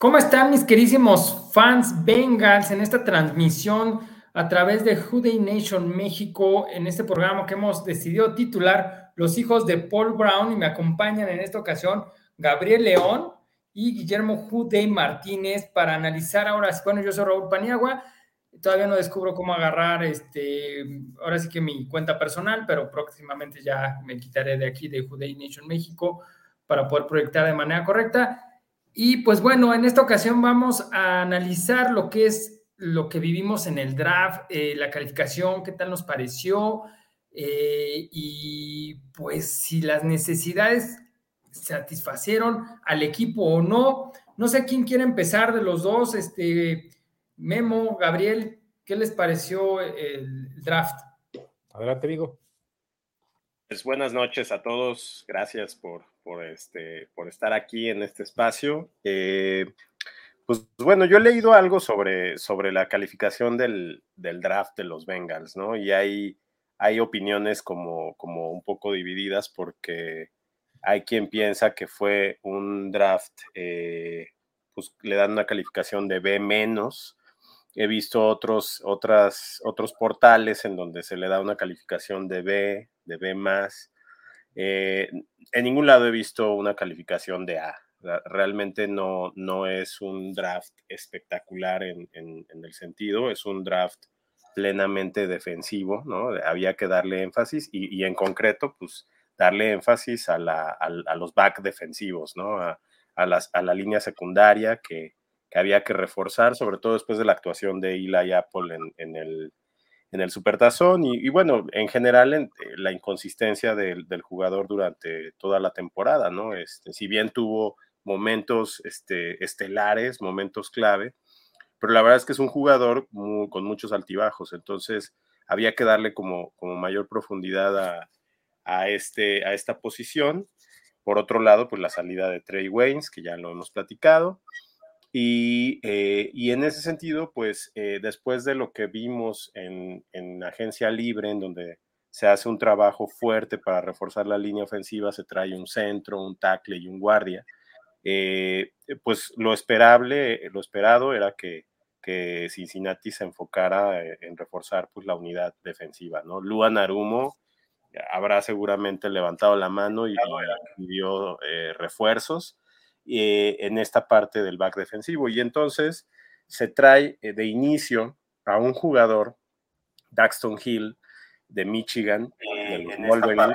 ¿Cómo están mis querísimos fans Bengals en esta transmisión a través de Day Nation México en este programa que hemos decidido titular Los hijos de Paul Brown y me acompañan en esta ocasión Gabriel León y Guillermo Day Martínez para analizar ahora, bueno, yo soy Raúl Paniagua, todavía no descubro cómo agarrar este, ahora sí que mi cuenta personal, pero próximamente ya me quitaré de aquí de Day Nation México para poder proyectar de manera correcta. Y pues bueno, en esta ocasión vamos a analizar lo que es lo que vivimos en el draft, eh, la calificación, qué tal nos pareció eh, y pues si las necesidades satisfacieron al equipo o no. No sé quién quiere empezar de los dos, este Memo, Gabriel, ¿qué les pareció el draft? Adelante, digo. Pues buenas noches a todos, gracias por, por, este, por estar aquí en este espacio. Eh, pues bueno, yo he leído algo sobre, sobre la calificación del, del, draft de los Bengals, ¿no? Y hay, hay opiniones como, como un poco divididas porque hay quien piensa que fue un draft, eh, pues le dan una calificación de B menos. He visto otros, otras, otros portales en donde se le da una calificación de B, de B más. Eh, en ningún lado he visto una calificación de A. Realmente no, no es un draft espectacular en, el sentido, es un draft plenamente defensivo, ¿no? Había que darle énfasis y, en concreto, pues darle énfasis a, la, a, los back defensivos, ¿no? A, las, a la línea secundaria que, que, había que reforzar, sobre todo después de la actuación de Eli Apple en, en el, en el Supertazón y, bueno, en general en, eh, la inconsistencia del, jugador durante toda la temporada, ¿no? Este, si bien tuvo momentos este, estelares, momentos clave, pero la verdad es que es un jugador con muchos altibajos, entonces había que darle como, como mayor profundidad a, a, este, a esta posición. Por otro lado, pues la salida de Trey Waynes, que ya lo hemos platicado, eh, y, en ese sentido, pues eh, después de lo que vimos en, en, Agencia Libre, en donde se hace un trabajo fuerte para reforzar la línea ofensiva, se trae un centro, un tackle y un guardia, eh, pues lo esperable, lo esperado era que, que Cincinnati se enfocara en reforzar pues, la unidad defensiva, ¿no? Lua Narumo habrá seguramente levantado la mano y, y dio refuerzos eh, en esta parte del back defensivo. Y entonces se trae eh, de inicio a un jugador, Daxton Hill, de Michigan, de los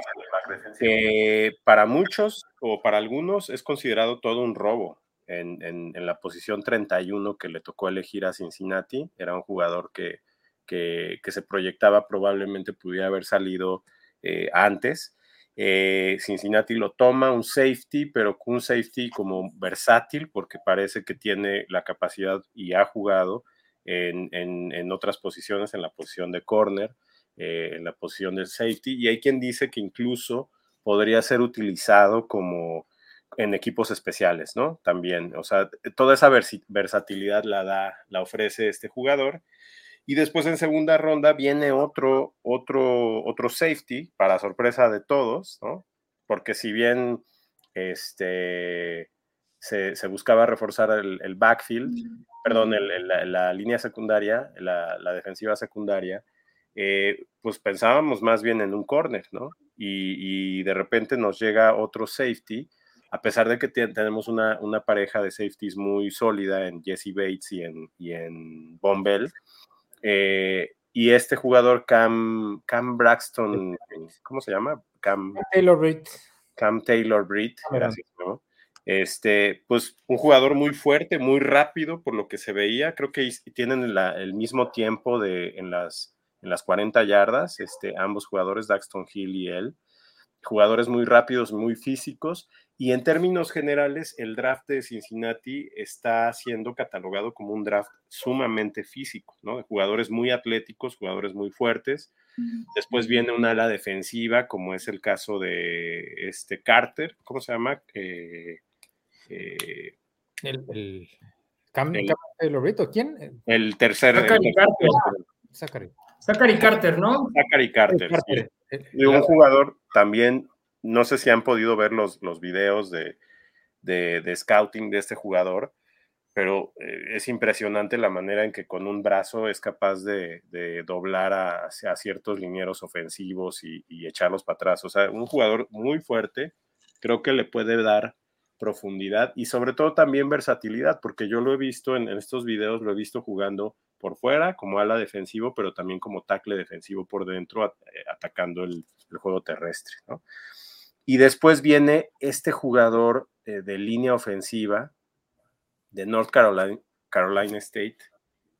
que para muchos o para algunos es considerado todo un robo. En, en, la posición 31 que le tocó elegir a Cincinnati, era un jugador que, que, que se proyectaba probablemente pudiera haber salido eh, antes eh, Cincinnati lo toma, un safety, pero un safety como versátil, porque parece que tiene la capacidad y ha jugado en, otras posiciones, en la posición de corner, eh, en la posición de safety, y hay quien dice que incluso podría ser utilizado como en equipos especiales, ¿no? También, o sea, toda esa versatilidad la da, la ofrece este jugador. Y después en segunda ronda viene otro, otro, otro safety, para sorpresa de todos, ¿no? Porque si bien este, se, buscaba reforzar el, backfield, perdón, la, línea secundaria, la, defensiva secundaria, eh, pues pensábamos más bien en un corner, ¿no? Y, de repente nos llega otro safety, a pesar de que tenemos una, pareja de safeties muy sólida en Jesse Bates y en, y en Bombell, eh, y este jugador, Cam, Cam Braxton, ¿cómo se llama? Cam Taylor Britt. Cam Taylor Britt, gracias, Este, pues un jugador muy fuerte, muy rápido por lo que se veía. Creo que tienen el mismo tiempo de, en, las, en las 40 yardas, este, ambos jugadores, Daxton Hill y él. Jugadores muy rápidos, muy físicos y en términos generales, el draft de Cincinnati está siendo catalogado como un draft sumamente físico, ¿no? De jugadores muy atléticos, jugadores muy fuertes. Después viene una ala defensiva, como es el caso de este Carter, ¿cómo se llama? Eh, eh, el, el, Cam, ¿quién? El tercer. Zachary Carter. Zachary. Carter, ¿no? Zachary Carter. Carter. Sí. un jugador también no sé si han podido ver los, los videos de, de, scouting de este jugador, pero eh, es impresionante la manera en que con un brazo es capaz de, doblar a, ciertos linieros ofensivos y, echarlos para atrás. O sea, un jugador muy fuerte, creo que le puede dar profundidad y sobre todo también versatilidad, porque yo lo he visto en, estos videos, lo he visto jugando por fuera como ala defensivo, pero también como tackle defensivo por dentro, eh, atacando el, juego terrestre. Y después viene este jugador eh, de línea ofensiva, de North Carolina, Carolina State,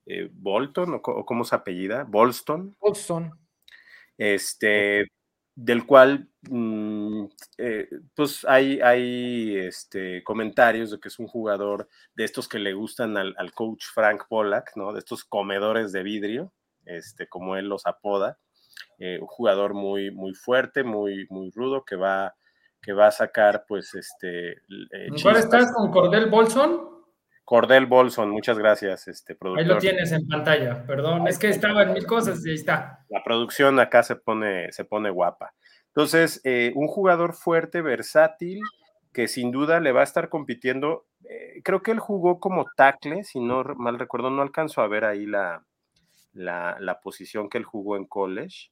eh, Bolton, o, cómo se apellida, Bolston. Bolston. Este, del cual, mm, eh, pues hay, hay este, comentarios de que es un jugador de estos que le gustan al, coach Frank Pollack, ¿no? De estos comedores de vidrio, este, como él los apoda. Eh, un jugador muy, muy fuerte, muy, muy rudo, que va, que va a sacar, pues, este... ¿Cuál estás con Cordell Bolson? Cordell Bolson, muchas gracias, este productor. Ahí lo tienes en pantalla, perdón, es que estaba en mil cosas y ahí está. La producción acá se pone, se pone guapa. Entonces, eh, un jugador fuerte, versátil, que sin duda le va a estar compitiendo. Eh, creo que él jugó como tackle, si no mal recuerdo, no alcanzo a ver ahí la, la, posición que él jugó en college.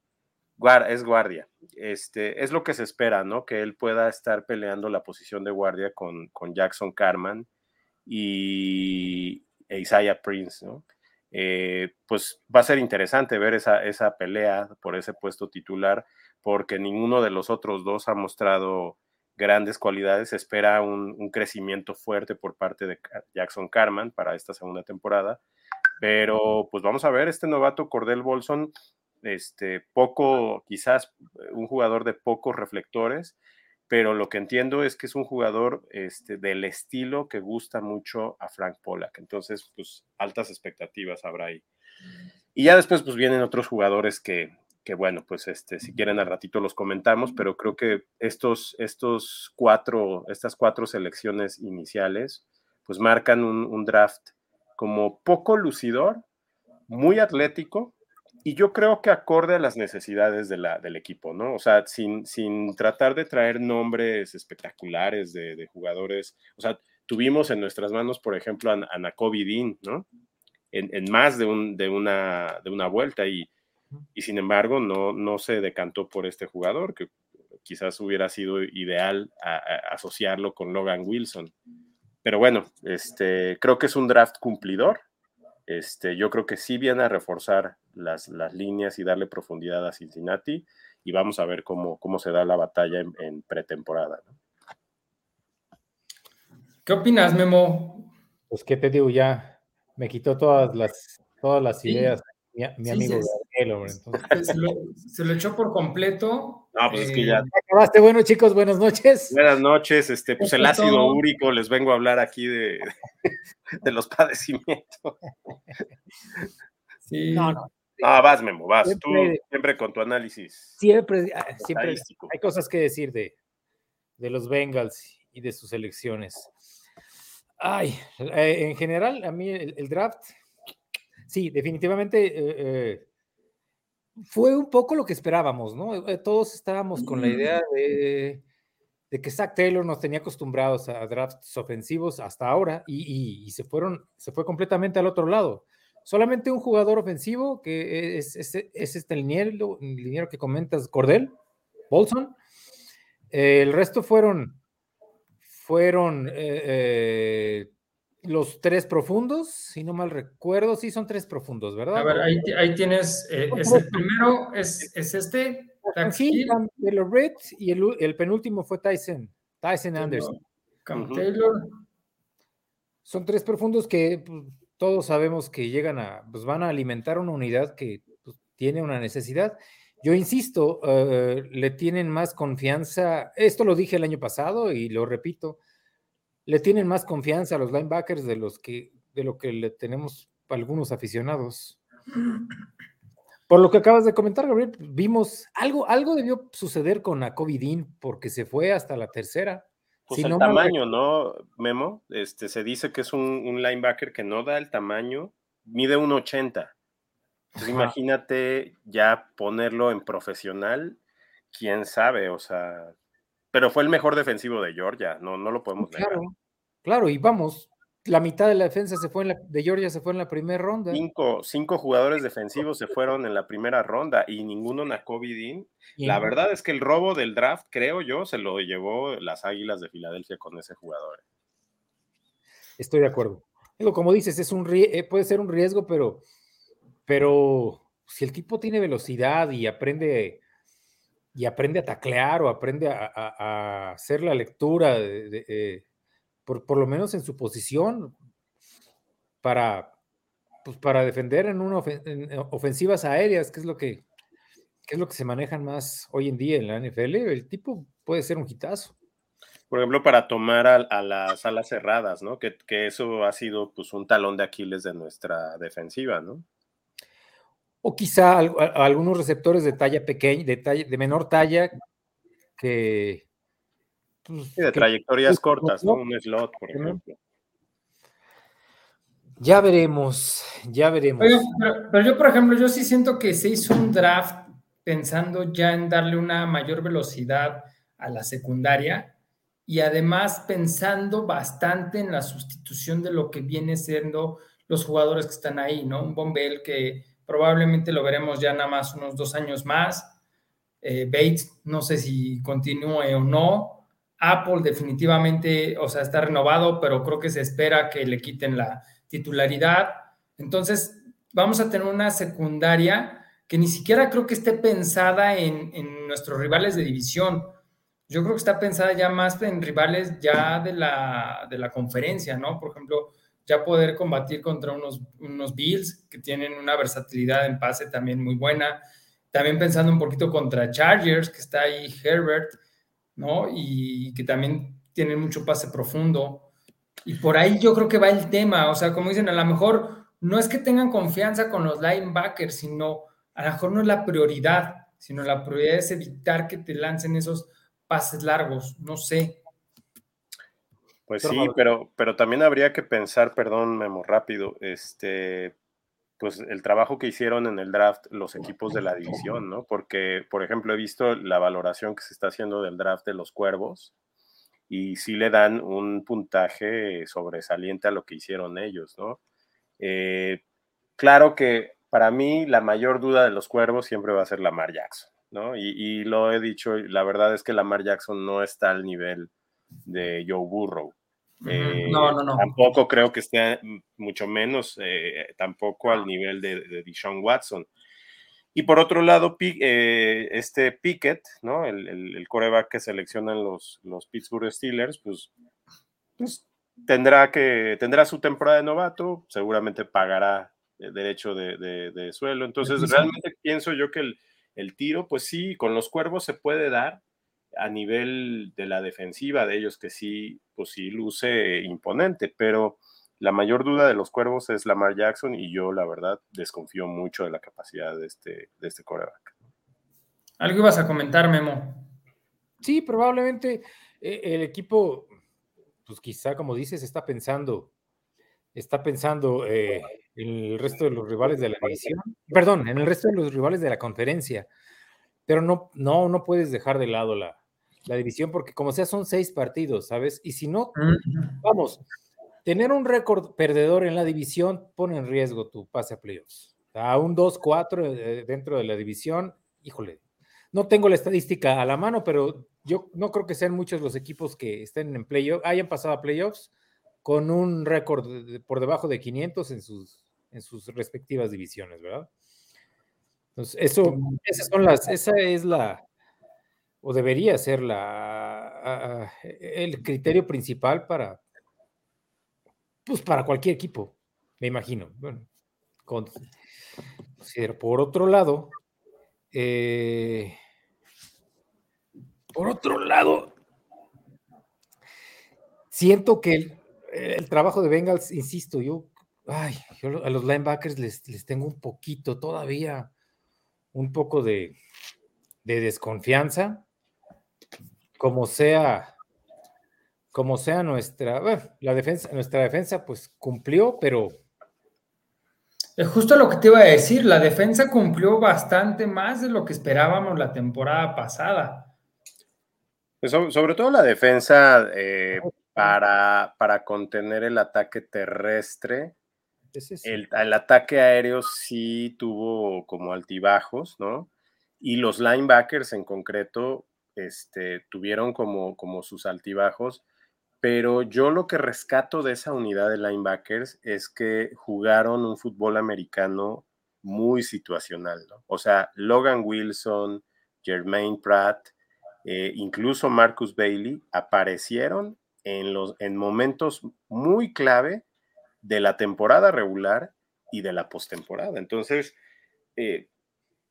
es guardia. Este, es lo que se espera, ¿no? Que él pueda estar peleando la posición de guardia con, con Jackson Carman y Isaiah Prince, ¿no? Eh, pues va a ser interesante ver esa, esa pelea por ese puesto titular, porque ninguno de los otros dos ha mostrado grandes cualidades. espera un, crecimiento fuerte por parte de Jackson Carman para esta segunda temporada. Pero pues vamos a ver, este novato Cordell Bolson, este, poco, quizás un jugador de pocos reflectores, pero lo que entiendo es que es un jugador este, del estilo que gusta mucho a Frank Pollack. Entonces, pues altas expectativas habrá ahí. Y ya después, pues vienen otros jugadores que, que bueno, pues este, si quieren al ratito los comentamos, pero creo que estos, estos cuatro, estas cuatro selecciones iniciales, pues marcan un draft como poco lucidor, muy atlético, y yo creo que acorde a las necesidades de la, del equipo, ¿no? O sea, sin, sin tratar de traer nombres espectaculares de, jugadores, o sea, tuvimos en nuestras manos, por ejemplo, a, a Dean, ¿no? En, más de, un, de, una, de una vuelta y, y sin embargo no, no se decantó por este jugador, que quizás hubiera sido ideal asociarlo con Logan Wilson. Pero bueno, este, creo que es un draft cumplidor. Este, yo creo que sí viene a reforzar las, las líneas y darle profundidad a Cincinnati y vamos a ver cómo, cómo se da la batalla en, pretemporada. ¿Qué opinas, Memo? Pues qué te digo, ya me quitó todas las, todas las ideas mi, amigo Se, lo, echó por completo. No, pues es que ya. Eh, acabaste, bueno, chicos, buenas noches. Buenas noches, este, pues el ácido úrico, les vengo a hablar aquí de, de los padecimientos. Sí. No, no. Ah, vas, Memo, vas. Tú siempre con tu análisis. Siempre, ah, siempre hay cosas que decir de, de los Bengals y de sus elecciones. Ay, eh, en general, a mí el, draft, sí, definitivamente eh, eh, fue un poco lo que esperábamos, ¿no? Todos estábamos con la idea de, de, que Zach Taylor nos tenía acostumbrados a drafts ofensivos hasta ahora y, y, se fueron, se fue completamente al otro lado. Solamente un jugador ofensivo, que es, es, este liniero, liniero, que comentas, Cordell, Bolson. el resto fueron, fueron eh, eh, los tres profundos, si no mal recuerdo, sí son tres profundos, ¿verdad? A ver, ahí, tienes, eh, es el primero es, es este. Taylor Reed y el, el, penúltimo fue Tyson, Tyson Anderson. Cam Taylor. Son tres profundos que pues, todos sabemos que llegan a, pues van a alimentar una unidad que pues, tiene una necesidad. Yo insisto, eh, le tienen más confianza, esto lo dije el año pasado y lo repito, le tienen más confianza a los linebackers de, los que, de lo que le tenemos algunos aficionados. Por lo que acabas de comentar, Gabriel, vimos algo, algo debió suceder con Jacoby Dean porque se fue hasta la tercera. Pues el tamaño, ¿no, Memo? Este, se dice que es un, linebacker que no da el tamaño, mide 1,80. Entonces imagínate ya ponerlo en profesional, quién sabe, o sea, pero fue el mejor defensivo de Georgia, no, no lo podemos claro, Claro, y vamos, la mitad de la defensa se fue en la, de Georgia se fue en la primera ronda. Cinco, cinco, jugadores defensivos se fueron en la primera ronda y ninguno Nakobe La verdad es que el robo del draft, creo yo, se lo llevó las Águilas de Filadelfia con ese jugador. Estoy de acuerdo. Como dices, es un eh, puede ser un riesgo, pero, pero si el tipo tiene velocidad y aprende y aprende a taclear o aprende a, hacer la lectura de, eh, por, lo menos en su posición, para, pues para defender en, una ofensivas aéreas, que es lo que, es lo que se manejan más hoy en día en la NFL, el tipo puede ser un hitazo. Por ejemplo, para tomar a, las alas cerradas, ¿no? Que, eso ha sido pues un talón de Aquiles de nuestra defensiva, ¿no? O quizá algunos receptores de talla pequeña, de, de menor talla, que, pues, de trayectorias cortas, ¿no? Un slot, por ejemplo. Ya veremos, ya veremos. pero, yo, por ejemplo, yo sí siento que se hizo un draft pensando ya en darle una mayor velocidad a la secundaria y además pensando bastante en la sustitución de lo que viene siendo los jugadores que están ahí, ¿no? Un Bombel que probablemente lo veremos ya nada más unos dos años más. Eh, Bates, no sé si continúe o no. Apple definitivamente, o sea, está renovado, pero creo que se espera que le quiten la titularidad. Entonces, vamos a tener una secundaria que ni siquiera creo que esté pensada en, nuestros rivales de división. Yo creo que está pensada ya más en rivales ya de la, de la conferencia, ¿no? Por ejemplo, ya poder combatir contra unos, unos Bills que tienen una versatilidad en pase también muy buena. También pensando un poquito contra Chargers, que está ahí Herbert. ¿No? Y que también tienen mucho pase profundo. Y por ahí yo creo que va el tema, o sea, como dicen, a lo mejor no es que tengan confianza con los linebackers, sino a lo mejor no es la prioridad, sino la prioridad es evitar que te lancen esos pases largos, no sé. Pues sí, pero, pero también habría que pensar, perdón, Memo, rápido, este, pues el trabajo que hicieron en el draft los equipos de la división, ¿no? Porque, por ejemplo, he visto la valoración que se está haciendo del draft de los Cuervos y sí le dan un puntaje sobresaliente a lo que hicieron ellos, ¿no? Eh, claro que para mí la mayor duda de los Cuervos siempre va a ser Lamar Jackson, ¿no? Y, y lo he dicho, la verdad es que Lamar Jackson no está al nivel de Joe Burrow. Eh, no, no, no. Tampoco creo que esté mucho menos, eh, tampoco al nivel de, de Deshaun Watson. Y por otro lado, eh, este Pickett, ¿no? El, el, coreback que seleccionan los, los Pittsburgh Steelers, pues, pues, tendrá que tendrá su temporada de novato, seguramente pagará derecho de, de, suelo. Entonces, realmente pienso yo que el, el, tiro, pues sí, con los cuervos se puede dar, a nivel de la defensiva de ellos, que sí, pues sí luce imponente, pero la mayor duda de los cuervos es Lamar Jackson y yo, la verdad, desconfío mucho de la capacidad de este, de este coreback. ¿Algo ibas a comentar, Memo? Sí, probablemente eh, el equipo, pues quizá, como dices, está pensando, está pensando eh, en el resto de los rivales de la división, perdón, en el resto de los rivales de la conferencia, pero no, no, no puedes dejar de lado la, la división, porque como sea, son seis partidos, ¿sabes? Y si no, vamos, tener un récord perdedor en la división pone en riesgo tu pase a playoffs. A un 2-4 eh, dentro de la división, híjole, no tengo la estadística a la mano, pero yo no creo que sean muchos los equipos que estén en playoffs, hayan pasado a playoffs con un récord por debajo de 500 en sus, en sus respectivas divisiones, ¿verdad? Entonces, eso, esas son las, esa es la, o debería ser la, el criterio principal para, pues para cualquier equipo, me imagino. Bueno, por otro lado, eh, por otro lado, siento que el, trabajo de Bengals, insisto, yo, ay, yo a los linebackers les, les tengo un poquito todavía, un poco de, de desconfianza como sea, como sea nuestra, bueno, la defensa, nuestra defensa pues cumplió, pero... Es justo lo que te iba a decir, la defensa cumplió bastante más de lo que esperábamos la temporada pasada. Pues, sobre, todo la defensa, eh, para, para contener el ataque terrestre. El, el, ataque aéreo sí tuvo como altibajos, ¿no? Y los linebackers en concreto este, tuvieron como, como sus altibajos, pero yo lo que rescato de esa unidad de linebackers es que jugaron un fútbol americano muy situacional, ¿no? O sea, Logan Wilson, Jermaine Pratt, eh, incluso Marcus Bailey aparecieron en, los, en momentos muy clave de la temporada regular y de la postemporada. Entonces, eh,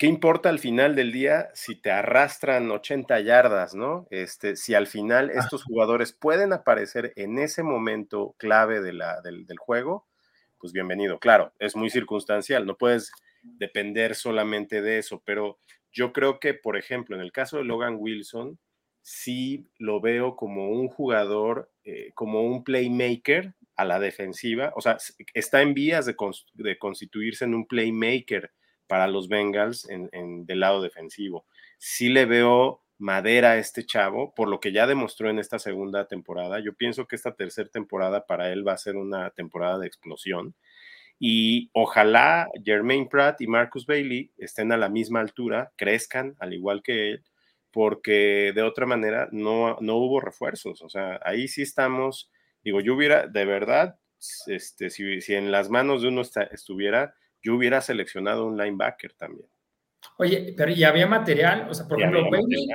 ¿qué importa al final del día si te arrastran 80 yardas, no? Este, si al final estos jugadores pueden aparecer en ese momento clave de la, del, del, juego, pues bienvenido. Claro, es muy circunstancial, no puedes depender solamente de eso, pero yo creo que, por ejemplo, en el caso de Logan Wilson, sí lo veo como un jugador, eh, como un playmaker a la defensiva, o sea, está en vías de, de constituirse en un playmaker para los Bengals en, del lado defensivo. Sí le veo madera a este chavo, por lo que ya demostró en esta segunda temporada. Yo pienso que esta tercera temporada para él va a ser una temporada de explosión. Y ojalá Jermaine Pratt y Marcus Bailey estén a la misma altura, crezcan al igual que él, porque de otra manera no, no hubo refuerzos. O sea, ahí sí estamos, digo, yo hubiera, de verdad, este, si, si en las manos de uno estuviera, yo hubiera seleccionado un linebacker también. Oye, pero ¿y había material? O sea, por ejemplo, Bailey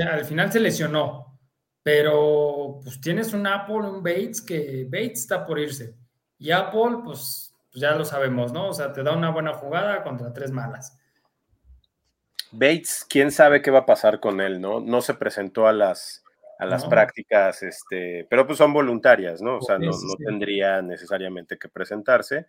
al final se lesionó, pero pues tienes un Apple, un Bates, que Bates está por irse. Y Apple, pues, pues ya lo sabemos, ¿no? O sea, te da una buena jugada contra tres malas. Bates, quién sabe qué va a pasar con él, ¿no? No se presentó a las, a las prácticas, este, pero pues son voluntarias, ¿no? O sea, no, tendría necesariamente que presentarse.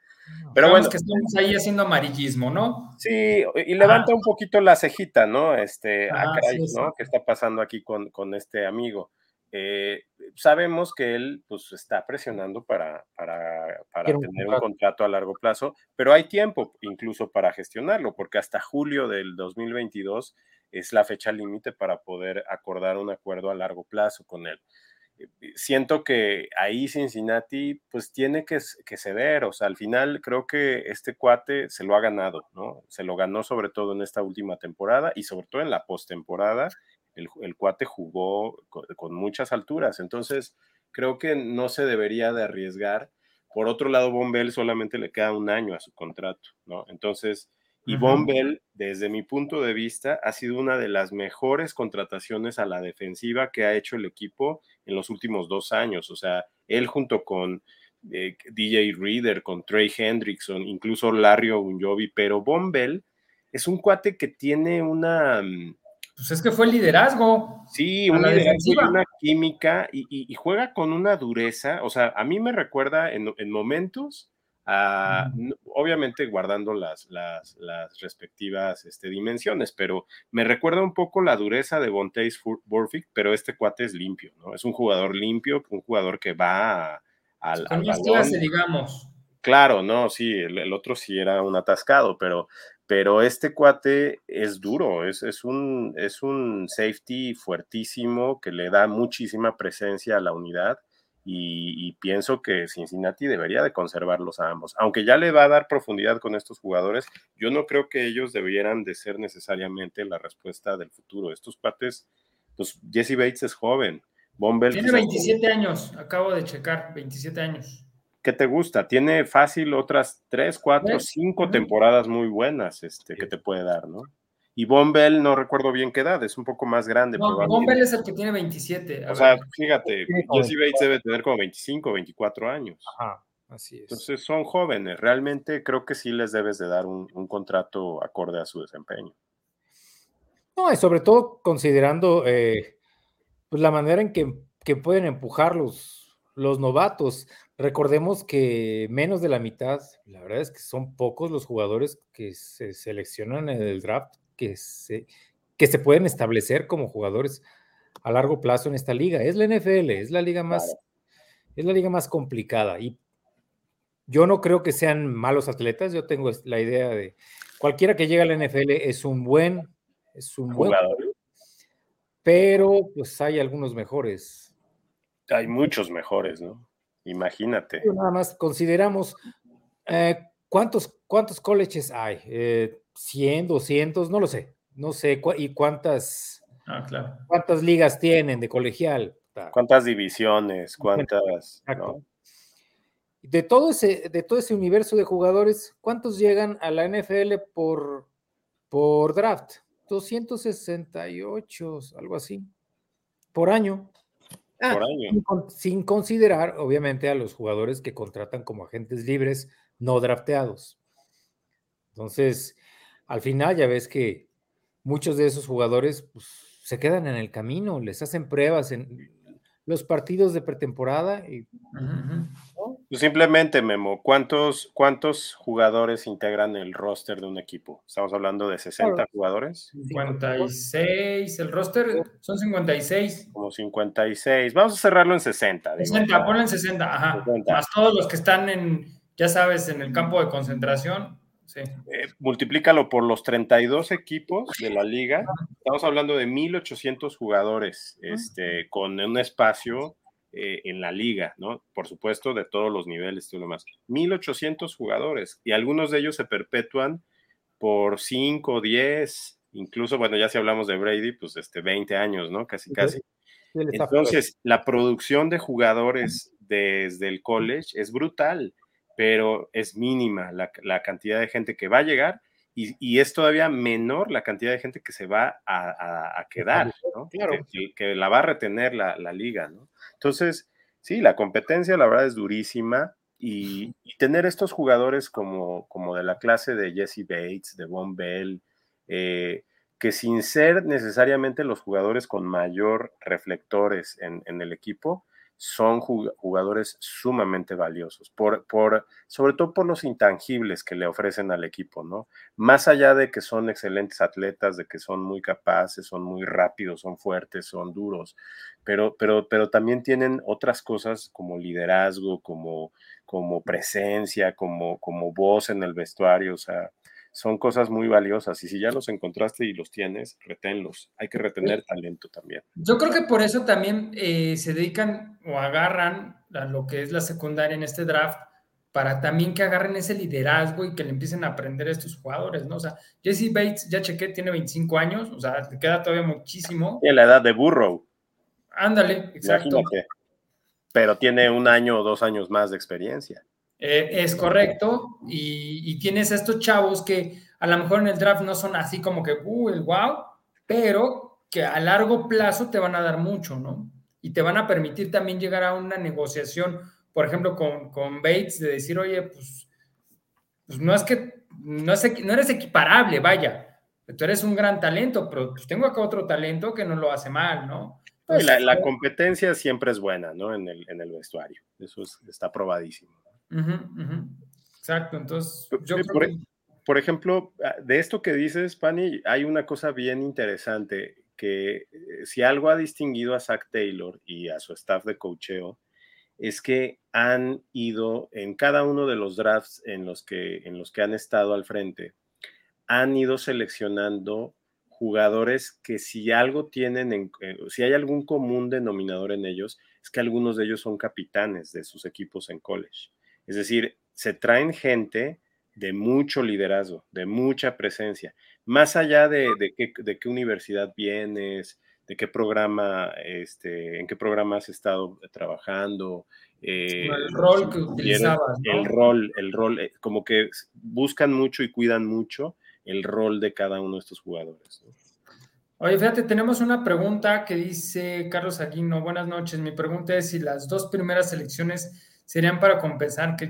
Pero bueno. que estamos ahí haciendo amarillismo, ¿no? Sí, y levanta un poquito la cejita, ¿no? Este, ah, ¿no? ¿Qué está pasando aquí con, con este amigo? Eh, sabemos que él pues está presionando para, para, para tener un contrato a largo plazo, pero hay tiempo incluso para gestionarlo, porque hasta julio del 2022 es la fecha límite para poder acordar un acuerdo a largo plazo con él. Eh, siento que ahí Cincinnati pues tiene que, que, ceder, o sea, al final creo que este cuate se lo ha ganado, ¿no? Se lo ganó sobre todo en esta última temporada y sobre todo en la postemporada, el, el cuate jugó con, con muchas alturas, entonces creo que no se debería de arriesgar. Por otro lado, Bombell solamente le queda un año a su contrato, ¿no? Entonces, y Von Bell, desde mi punto de vista, ha sido una de las mejores contrataciones a la defensiva que ha hecho el equipo en los últimos dos años. O sea, él junto con eh, DJ Reader, con Trey Hendrickson, incluso Larry Ogunjobi, pero Von Bell es un cuate que tiene una... Mm, pues es que fue el liderazgo. Sí, un liderazgo y una química y, juega con una dureza. O sea, a mí me recuerda en, en momentos obviamente guardando las, las, respectivas este, dimensiones, pero me recuerda un poco la dureza de Bontace Burfict, pero este cuate es limpio, ¿no? Es un jugador limpio, un jugador que va al, al balón. digamos. Claro, no, sí, el, otro sí era un atascado, pero, pero este cuate es duro, es, es, un, es un safety fuertísimo que le da muchísima presencia a la unidad y, pienso que Cincinnati debería de conservarlos a ambos. Aunque ya le va a dar profundidad con estos jugadores, yo no creo que ellos debieran de ser necesariamente la respuesta del futuro. Estos partes, pues Jesse Bates es joven. Bombel, Tiene 27 años, acabo de checar, 27 años. ¿Qué te gusta? Tiene fácil otras 3, 4, 5 temporadas muy buenas este, que te puede dar, ¿no? Y Bombell, no recuerdo bien qué edad, es un poco más grande. No, Bombell es el que tiene 27. o sea, fíjate, Jesse Bates debe tener como 25, 24 años. Ajá, así es. Entonces son jóvenes, realmente creo que sí les debes de dar un, contrato acorde a su desempeño. No, y sobre todo considerando eh, pues la manera en que, que pueden empujar los, los novatos. Recordemos que menos de la mitad, la verdad es que son pocos los jugadores que se seleccionan en el draft que se, que se pueden establecer como jugadores a largo plazo en esta liga. Es la NFL, es la liga más, es la liga más complicada. Y yo no creo que sean malos atletas. Yo tengo la idea de cualquiera que llegue a la NFL es un buen, es un jugador. pero pues hay algunos mejores. hay muchos mejores, ¿no? Imagínate. Nada más consideramos eh, cuántos, cuántos colleges hay, eh, 100, 200, no lo sé, no sé, y cuántas, ah, claro. cuántas ligas tienen de colegial. ¿Cuántas divisiones? ¿Cuántas? De, todo ese, de todo ese universo de jugadores, ¿cuántos llegan a la NFL por, por draft? 268, algo así, por año. Ah, sin, considerar, obviamente, a los jugadores que contratan como agentes libres no drafteados. Entonces, al final ya ves que muchos de esos jugadores pues, se quedan en el camino, les hacen pruebas en los partidos de pretemporada. Y, pues, Simplemente, Memo, ¿cuántos, ¿cuántos jugadores integran el roster de un equipo? Estamos hablando de 60 jugadores. 56, el roster son 56. Como 56. Vamos a cerrarlo en 60. 60, ponlo en 60, ajá. Más todos los que están en, ya sabes, en el campo de concentración. Sí. Eh, multiplícalo por los 32 equipos de la liga. Estamos hablando de 1.800 jugadores este, con un espacio eh, en la liga, ¿no? Por supuesto, de todos los niveles y lo demás. 1.800 jugadores y algunos de ellos se perpetúan por 5, 10, incluso, bueno, ya si hablamos de Brady, pues este, 20 años, ¿no? Casi, casi. Entonces, la producción de jugadores desde el college es brutal, pero es mínima la, cantidad de gente que va a llegar y, es todavía menor la cantidad de gente que se va a, quedar, ¿no? Claro. Que, la va a retener la, la liga, ¿no? Entonces, sí, la competencia la verdad es durísima y, tener estos jugadores como, como de la clase de Jesse Bates, de Von Bell, eh, que sin ser necesariamente los jugadores con mayor reflectores en, en el equipo, son jugadores sumamente valiosos, por, por, sobre todo por los intangibles que le ofrecen al equipo, ¿no? Más allá de que son excelentes atletas, de que son muy capaces, son muy rápidos, son fuertes, son duros, pero, pero, pero también tienen otras cosas como liderazgo, como, como presencia, como, como voz en el vestuario, o sea, son cosas muy valiosas y si ya los encontraste y los tienes, reténlos. Hay que retener talento también. Yo creo que por eso también eh, se dedican o agarran a lo que es la secundaria en este draft para también que agarren ese liderazgo y que le empiecen a aprender a estos jugadores, ¿no? O sea, Jesse Bates, ya chequé, tiene 25 años, o sea, le queda todavía muchísimo. Tiene la edad de Burrow. Ándale, exacto. Pero tiene un año o dos años más de experiencia. Eh, es correcto, y, tienes estos chavos que a lo mejor en el draft no son así como que, uh, el wow, pero que a largo plazo te van a dar mucho, ¿no? Y te van a permitir también llegar a una negociación, por ejemplo, con, con Bates, de decir, oye, pues, pues no es que no, es, no eres equiparable, vaya, tú eres un gran talento, pero pues tengo acá otro talento que no lo hace mal, ¿no? la, competencia siempre es buena, ¿no? En el, en el vestuario, eso está probadísimo. Exacto, entonces yo por, e, por, ejemplo, ah, de esto que dices, Pani, hay una cosa bien interesante que eh, si algo ha distinguido a Zach Taylor y a su staff de cocheo es que han ido en cada uno de los drafts en los que, en los que han estado al frente, han ido seleccionando jugadores que si algo tienen, en, eh, si hay algún común denominador en ellos, es que algunos de ellos son capitanes de sus equipos en college. Es decir, se traen gente de mucho liderazgo, de mucha presencia, más allá de, qué, universidad vienes, de qué programa, este, en qué programa has estado trabajando. Eh, el rol que utilizabas. El rol, el rol, eh, como que buscan mucho y cuidan mucho el rol de cada uno de estos jugadores. Oye, fíjate, tenemos una pregunta que dice Carlos Aguino. Buenas noches. Mi pregunta es si las dos primeras selecciones serían para compensar que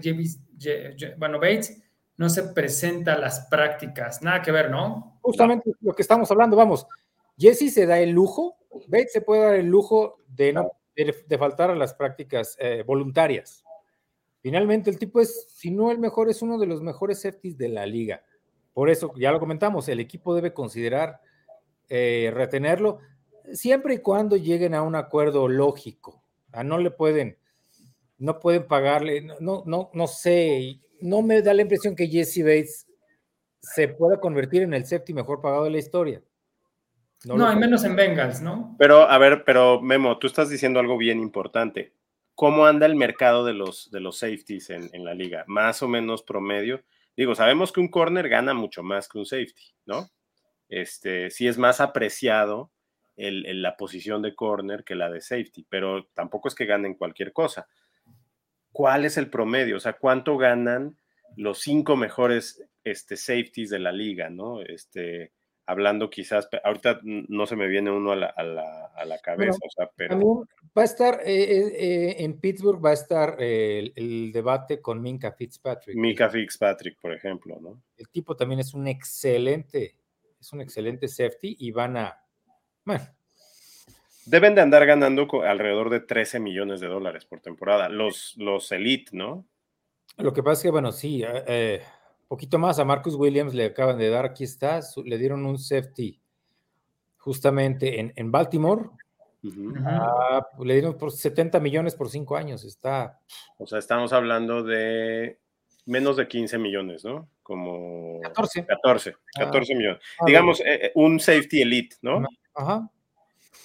bueno, Bates no se presenta a las prácticas. Nada que ver, ¿no? Justamente lo que estamos hablando, vamos. Jesse se da el lujo, Bates se puede dar el lujo de, no, de, faltar a las prácticas eh, voluntarias. Finalmente, el tipo es, si no el mejor, es uno de los mejores safeties de la liga. Por eso, ya lo comentamos, el equipo debe considerar eh, retenerlo siempre y cuando lleguen a un acuerdo lógico. no le pueden no pueden pagarle, no, no, no sé, no me da la impresión que Jesse Bates se pueda convertir en el séptimo mejor pagado de la historia. No, hay menos en Bengals, ¿no? Pero, a ver, pero Memo, tú estás diciendo algo bien importante. ¿Cómo anda el mercado de los, de los safeties en, en la liga? Más o menos promedio. Digo, sabemos que un corner gana mucho más que un safety, ¿no? Este, sí es más apreciado el, la posición de corner que la de safety, pero tampoco es que ganen cualquier cosa. ¿Cuál es el promedio? O sea, ¿cuánto ganan los cinco mejores este, safeties de la liga, ¿no? Este, hablando quizás, ahorita no se me viene uno a la, a la, a la cabeza, o sea, pero... Va a estar, eh, eh, en Pittsburgh va a estar el, el, debate con Minka Fitzpatrick. Minka Fitzpatrick, por ejemplo, ¿no? El tipo también es un excelente, es un excelente safety y van a, bueno. Deben de andar ganando alrededor de 13 millones de dólares por temporada, los, los elite, ¿no? Lo que pasa es que, bueno, sí, eh, poquito más a Marcus Williams le acaban de dar, aquí está, le dieron un safety justamente en, en Baltimore. Ah, le dieron por 70 millones por cinco años, está. O sea, estamos hablando de menos de 15 millones, ¿no? Como 14. 14, 14 millones. Ah, Digamos, eh, eh, un safety elite, ¿no? Ajá.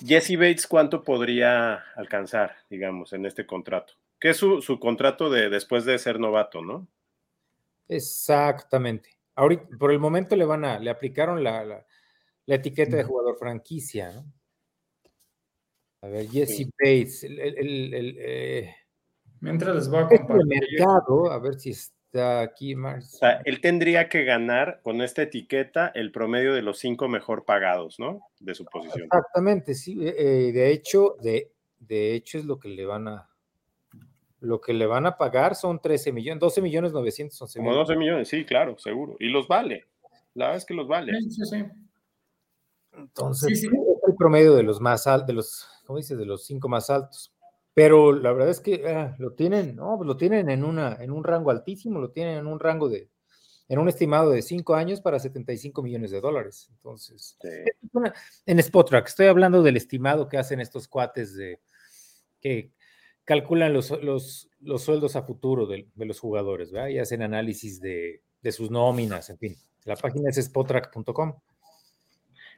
Jesse Bates, ¿cuánto podría alcanzar, digamos, en este contrato? Que es su, su contrato de después de ser novato, ¿no? Exactamente. Ahorita, por el momento le van a, le aplicaron la, la, etiqueta de jugador franquicia, ¿no? A ver, Jesse Bates, el, el, el, eh, mientras les voy a compartir. mercado, a ver si está aquí, Mars. O sea, él tendría que ganar con esta etiqueta el promedio de los cinco mejor pagados, ¿no? De su posición. Exactamente, sí. Eh, eh, de hecho, de, de hecho es lo que le van a, lo que le van a pagar son 13 millones, 12 millones 911 Como 12 millones, sí, claro, seguro. Y los vale. La verdad es que los vale. Sí, sí, sí. Entonces, sí, sí. es el promedio de los más altos, de los, ¿cómo dices? De los cinco más altos. Pero la verdad es que ah, lo tienen, no, lo tienen en, una, en un rango altísimo, lo tienen en un rango de, en un estimado de cinco años para 75 millones de dólares. Entonces, sí. en Spotrack, estoy hablando del estimado que hacen estos cuates de que calculan los, los, los sueldos a futuro de, de, los jugadores, ¿verdad? Y hacen análisis de, de sus nóminas, en fin. La página es spotrack.com.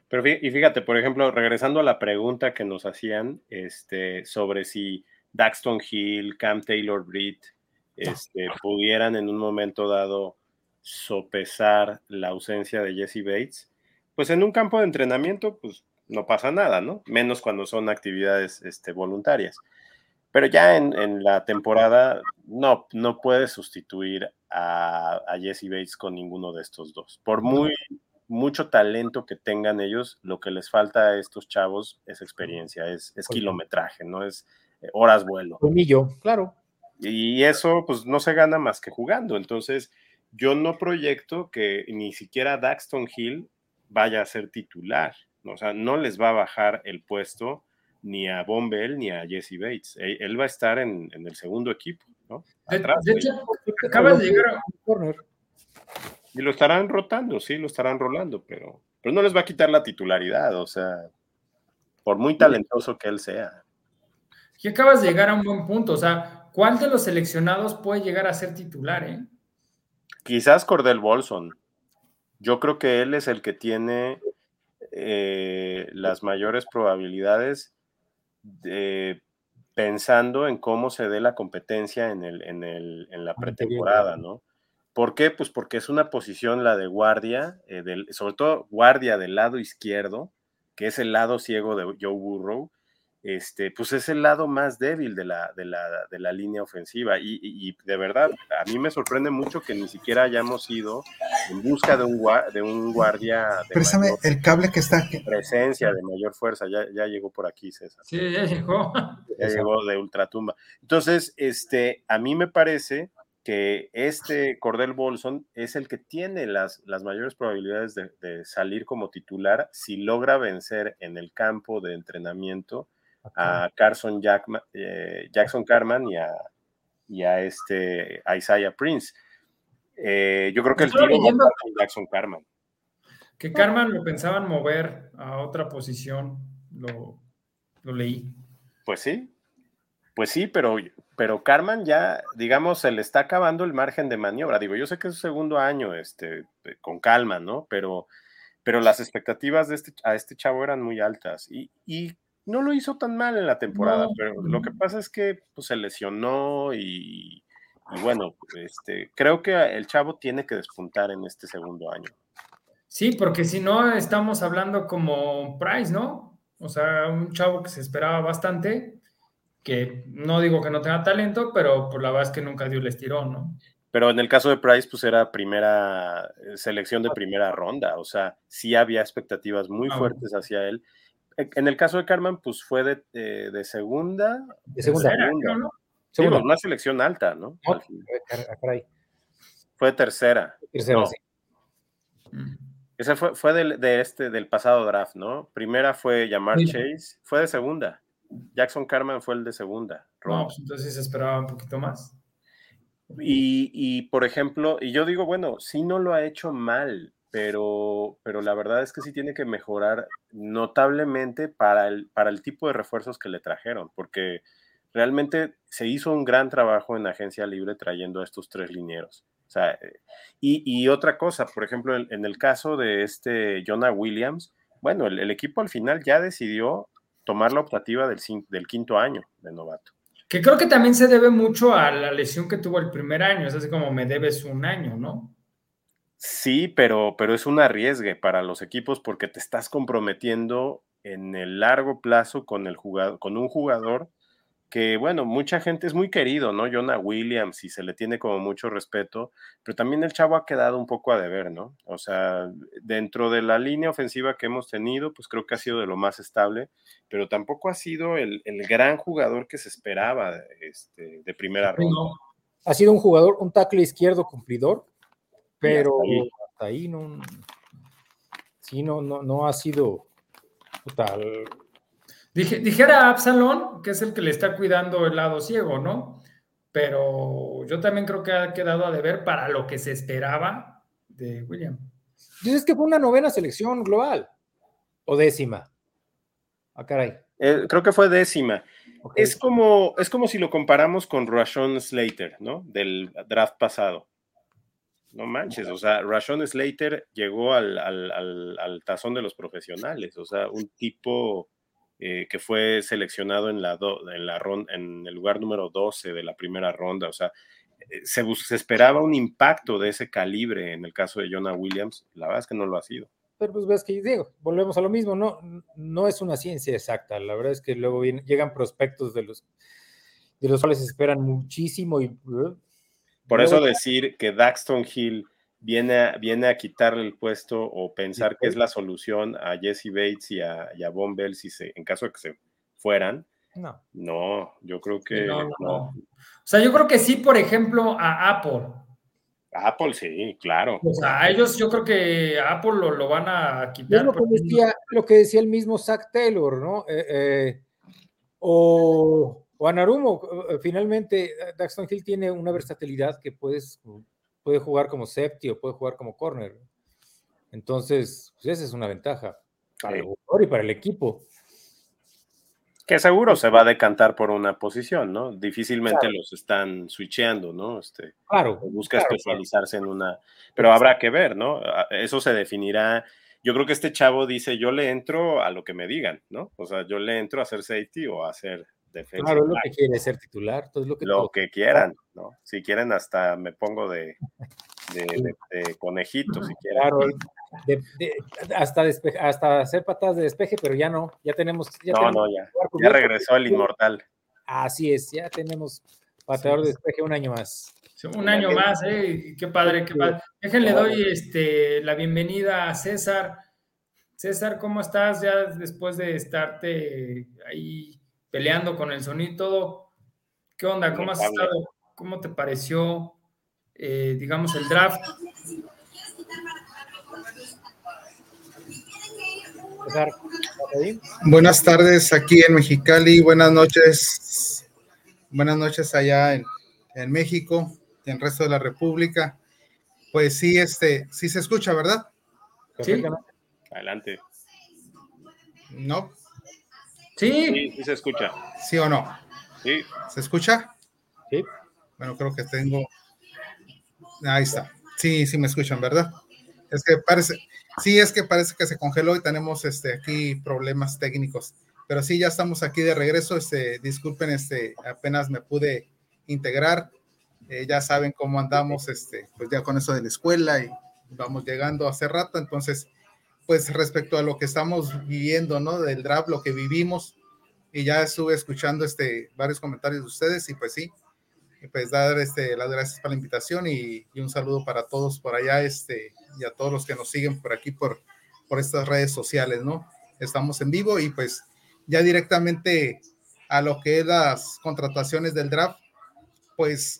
Pero y fíjate, por ejemplo, regresando a la pregunta que nos hacían este, sobre si Daxton Hill, Cam Taylor Britt este, pudieran en un momento dado sopesar la ausencia de Jesse Bates, pues en un campo de entrenamiento, pues no pasa nada, ¿no? Menos cuando son actividades este, voluntarias. Pero ya en, en, la temporada no, no puedes sustituir a, a, Jesse Bates con ninguno de estos dos. Por muy mucho talento que tengan ellos, lo que les falta a estos chavos es experiencia, es, es kilometraje, no es eh, horas vuelo. Un millón, claro. Y eso pues no se gana más que jugando. Entonces, yo no proyecto que ni siquiera Daxton Hill vaya a ser titular. O sea, no les va a bajar el puesto ni a Von Bell ni a Jesse Bates. Él, él va a estar en, en, el segundo equipo, ¿no? Atrás de, de hecho, acaba de llegar a un corner. Y lo estarán rotando, sí, lo estarán rolando, pero, pero no les va a quitar la titularidad, o sea, por muy talentoso que él sea. Y acabas de llegar a un buen punto, o sea, ¿cuál de los seleccionados puede llegar a ser titular, eh? Quizás Cordell Bolson. Yo creo que él es el que tiene eh, las mayores probabilidades de, pensando en cómo se dé la competencia en, el, en, el, en la pretemporada, ¿no? ¿Por qué? Pues porque es una posición la de guardia, eh, del, sobre todo guardia del lado izquierdo, que es el lado ciego de Joe Burrow, este, pues es el lado más débil de la, de la, de la línea ofensiva. Y, y, y, de verdad, a mí me sorprende mucho que ni siquiera hayamos ido en busca de un, de un guardia. De Préstame mayor, el cable que está aquí. Presencia de mayor fuerza. Ya, ya llegó por aquí, César. Sí, ya llegó. Ya llegó de ultratumba. Entonces, este, a mí me parece que este Cordell Bolson es el que tiene las, las mayores probabilidades de, de, salir como titular si logra vencer en el campo de entrenamiento a Carson Jackman, eh, Jackson Carman y a, y a este a Isaiah Prince. Eh, yo creo que el tiro leyendo, Jackson Carman. Que Carman lo pensaban mover a otra posición, lo, lo leí. Pues sí, pues sí, pero, pero Carman ya, digamos, se le está acabando el margen de maniobra. Digo, yo sé que es su segundo año, este, con calma, ¿no? Pero, pero las expectativas de este, a este chavo eran muy altas y, no lo hizo tan mal en la temporada, pero lo que pasa es que pues, se lesionó y, bueno, este, creo que el chavo tiene que despuntar en este segundo año. Sí, porque si no estamos hablando como Price, ¿no? O sea, un chavo que se esperaba bastante, que no digo que no tenga talento, pero por pues, la verdad es que nunca dio el estirón, ¿no? Pero en el caso de Price, pues era primera eh, selección de primera ronda, o sea, sí había expectativas muy ah, fuertes hacia él. E, en el caso de Carmen, pues fue de, eh, de segunda. De segunda. segunda. segunda. una selección alta, ¿no? fue tercera. Tercera, sí. Ese fue, fue de, este, del pasado draft, ¿no? Primera fue Yamar Chase, fue de segunda. Jackson Carmen fue el de segunda. No, pues entonces se esperaba un poquito más. Y, por ejemplo, y yo digo, bueno, sí no lo ha hecho mal, pero, pero la verdad es que sí tiene que mejorar notablemente para el, para el tipo de refuerzos que le trajeron, porque realmente se hizo un gran trabajo en agencia libre trayendo a estos tres linieros. O sea, eh, y, otra cosa, por ejemplo, en, el caso de este Jonah Williams, bueno, el, equipo al final ya decidió tomar la optativa del, del quinto año de novato. Que creo que también se debe mucho a la lesión que tuvo el primer año, es así como me debes un año, ¿no? Sí, pero, pero es un arriesgue para los equipos porque te estás comprometiendo en el largo plazo con, el jugador, con un jugador que, bueno, mucha gente es muy querido, ¿no? Jonah Williams y se le tiene como mucho respeto, pero también el chavo ha quedado un poco a deber, ¿no? O sea, dentro de la línea ofensiva que hemos tenido, pues creo que ha sido de lo más estable, pero tampoco ha sido el, gran jugador que se esperaba este, de primera ronda. Ha sido un jugador, un tackle izquierdo cumplidor, pero hasta ahí, no, sí, no, no, no ha sido tal dijera Absalón, que es el que le está cuidando el lado ciego, ¿no? Pero yo también creo que ha quedado a deber para lo que se esperaba de William. Dices que fue una novena selección global o décima. Ah, caray. Eh, creo que fue décima. Es, como, es como si lo comparamos con Rashon Slater, ¿no? Del draft pasado. No manches, o sea, Rashon Slater llegó al, al tazón de los profesionales, o sea, un tipo eh, que fue seleccionado en, la en, la en el lugar número 12 de la primera ronda. O sea, eh, se, esperaba un impacto de ese calibre en el caso de Jonah Williams. La verdad es que no lo ha sido. Pero pues ves que digo, volvemos a lo mismo, no, no es una ciencia exacta. La verdad es que luego llegan prospectos de los, de los cuales se esperan muchísimo y... Por eso decir que Daxton Hill viene a, viene a quitarle el puesto o pensar que es la solución a Jesse Bates y a, y Von Bell si se, en caso de que se fueran. No. No, yo creo que no, O sea, yo creo que sí, por ejemplo, a Apple. Apple, sí, claro. O sea, a ellos yo creo que a Apple lo, van a quitar. lo, que decía, lo que decía el mismo Zach Taylor, ¿no? Eh, eh, o, o a Narumo, eh, finalmente Daxton Hill tiene una versatilidad que puedes puede jugar como safety o puede jugar como corner. Entonces, pues esa es una ventaja para el jugador y para el equipo. Que seguro se va a decantar por una posición, ¿no? Difícilmente los están switcheando, ¿no? Este, claro. Busca especializarse en una. Pero habrá que ver, ¿no? Eso se definirá. Yo creo que este chavo dice: Yo le entro a lo que me digan, ¿no? O sea, yo le entro a hacer safety o a hacer Claro, lo que quiere ser titular, todo lo que, lo que quieran, ¿no? Si quieren, hasta me pongo de, de, conejito, si quieren. Claro, hasta, hasta hacer patadas de despeje, pero ya no, ya tenemos. Ya no, no, ya. Ya regresó el inmortal. Así es, ya tenemos pateador de despeje un año más. un año más, ¿eh? Qué padre, qué padre. Déjenle doy este, la bienvenida a César. César, ¿cómo estás ya después de estarte ahí peleando con el sonido y todo. ¿Qué onda? ¿Cómo has estado? ¿Cómo te pareció, eh, digamos, el draft? Buenas tardes aquí en Mexicali, buenas noches, buenas noches allá en, en México, en el resto de la República. Pues sí, este, sí se escucha, ¿verdad? Sí. Adelante. No, Sí. Sí, se escucha. ¿Sí o no? Sí. ¿Se escucha? Sí. Bueno, creo que tengo. Ahí está. Sí, sí me escuchan, ¿verdad? Es que parece, Sí, es que parece que se congeló y tenemos este, aquí problemas técnicos. Pero sí, ya estamos aquí de regreso. Este, disculpen, este, apenas me pude integrar. Eh, ya saben cómo andamos, este, pues ya con eso de la escuela y vamos llegando hace rato. Entonces, pues respecto a lo que estamos viviendo, ¿no? Del draft, lo que vivimos, y ya estuve escuchando este, varios comentarios de ustedes y pues sí, pues dar este, las gracias por la invitación y, un saludo para todos por allá este, y a todos los que nos siguen por aquí por, por estas redes sociales, ¿no? Estamos en vivo y pues ya directamente a lo que es las contrataciones del draft, pues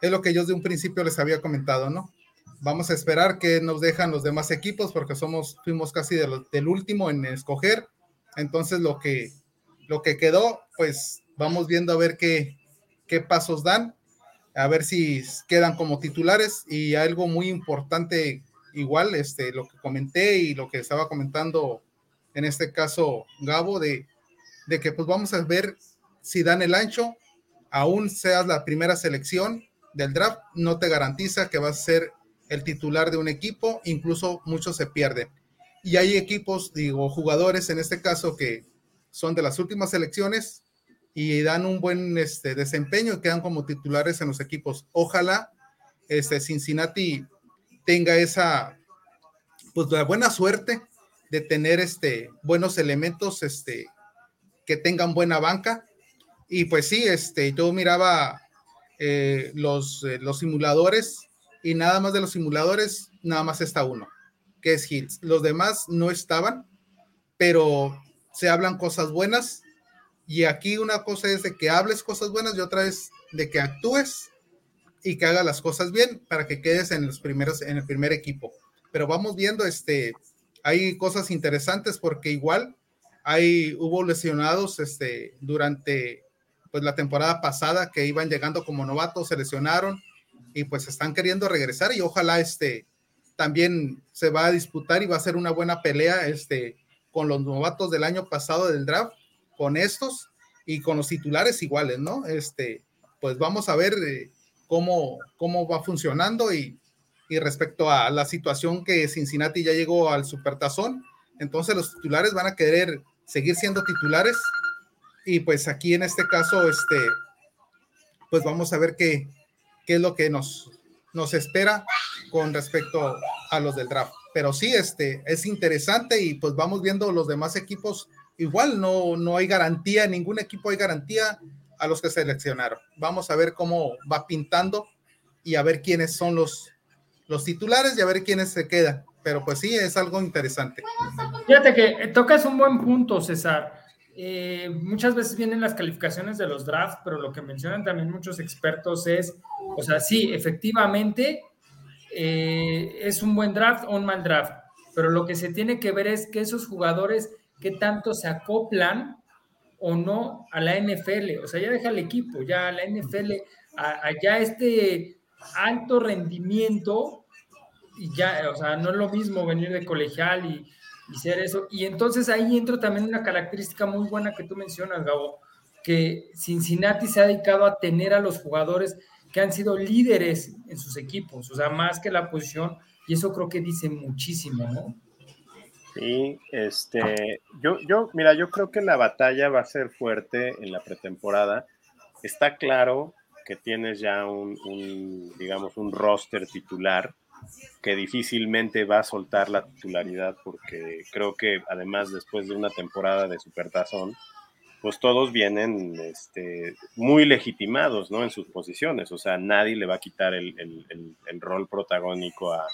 es lo que yo de un principio les había comentado, ¿no? Vamos a esperar que nos dejan los demás equipos porque somos, fuimos casi del último en escoger. Entonces lo que, lo que quedó, pues vamos viendo a ver qué, qué pasos dan a ver si quedan como titulares y algo muy importante igual, este, lo que comenté y lo que estaba comentando en este caso Gabo, de, de que pues vamos a ver si dan el ancho, aún seas la primera selección del draft, no te garantiza que vas a ser el titular de un equipo, incluso muchos se pierden. Y hay equipos, digo, jugadores en este caso que son de las últimas selecciones y dan un buen este, desempeño y quedan como titulares en los equipos. Ojalá este, Cincinnati tenga esa, pues la buena suerte de tener este, buenos elementos este, que tengan buena banca. Y pues sí, este, yo miraba eh, los, eh, los simuladores y nada más de los simuladores, nada más está uno, que es Hills. Los demás no estaban, pero se hablan cosas buenas y aquí una cosa es de que hables cosas buenas y otra es de que actúes y que hagas las cosas bien para que quedes en los primeros, en el primer equipo. Pero vamos viendo, este, hay cosas interesantes porque igual hay, hubo lesionados, este, durante, pues la temporada pasada que iban llegando como novatos, se lesionaron y pues están queriendo regresar y ojalá, este, también se va a disputar y va a ser una buena pelea, este, con los novatos del año pasado del draft con estos y con los titulares iguales, ¿no? Este, pues vamos a ver eh, cómo, cómo va funcionando y, y respecto a la situación que Cincinnati ya llegó al supertazón, entonces los titulares van a querer seguir siendo titulares y pues aquí en este caso, este, pues vamos a ver qué, qué es lo que nos, nos espera con respecto a los del draft. Pero sí, este, es interesante y pues vamos viendo los demás equipos igual no, no hay garantía, ningún equipo hay garantía a los que seleccionaron. Vamos a ver cómo va pintando y a ver quiénes son los, los titulares y a ver quiénes se quedan. Pero pues sí, es algo interesante. Fíjate que eh, tocas un buen punto, César. Eh, muchas veces vienen las calificaciones de los drafts, pero lo que mencionan también muchos expertos es, o sea, sí, efectivamente eh, es un buen draft o un mal draft, pero lo que se tiene que ver es que esos jugadores qué tanto se acoplan o no a la NFL. O sea, ya deja el equipo, ya la NFL, allá este alto rendimiento, y ya, o sea, no es lo mismo venir de colegial y, y ser eso. Y entonces ahí entra también una característica muy buena que tú mencionas, Gabo, que Cincinnati se ha dedicado a tener a los jugadores que han sido líderes en sus equipos, o sea, más que la posición, y eso creo que dice muchísimo, ¿no? Sí, este, yo, yo, mira, yo creo que la batalla va a ser fuerte en la pretemporada. Está claro que tienes ya un, digamos, un roster titular que difícilmente va a soltar la titularidad porque creo que además después de una temporada de supertazón, pues todos vienen este, muy legitimados ¿no? en sus posiciones, o sea, nadie le va a quitar el, rol protagónico a,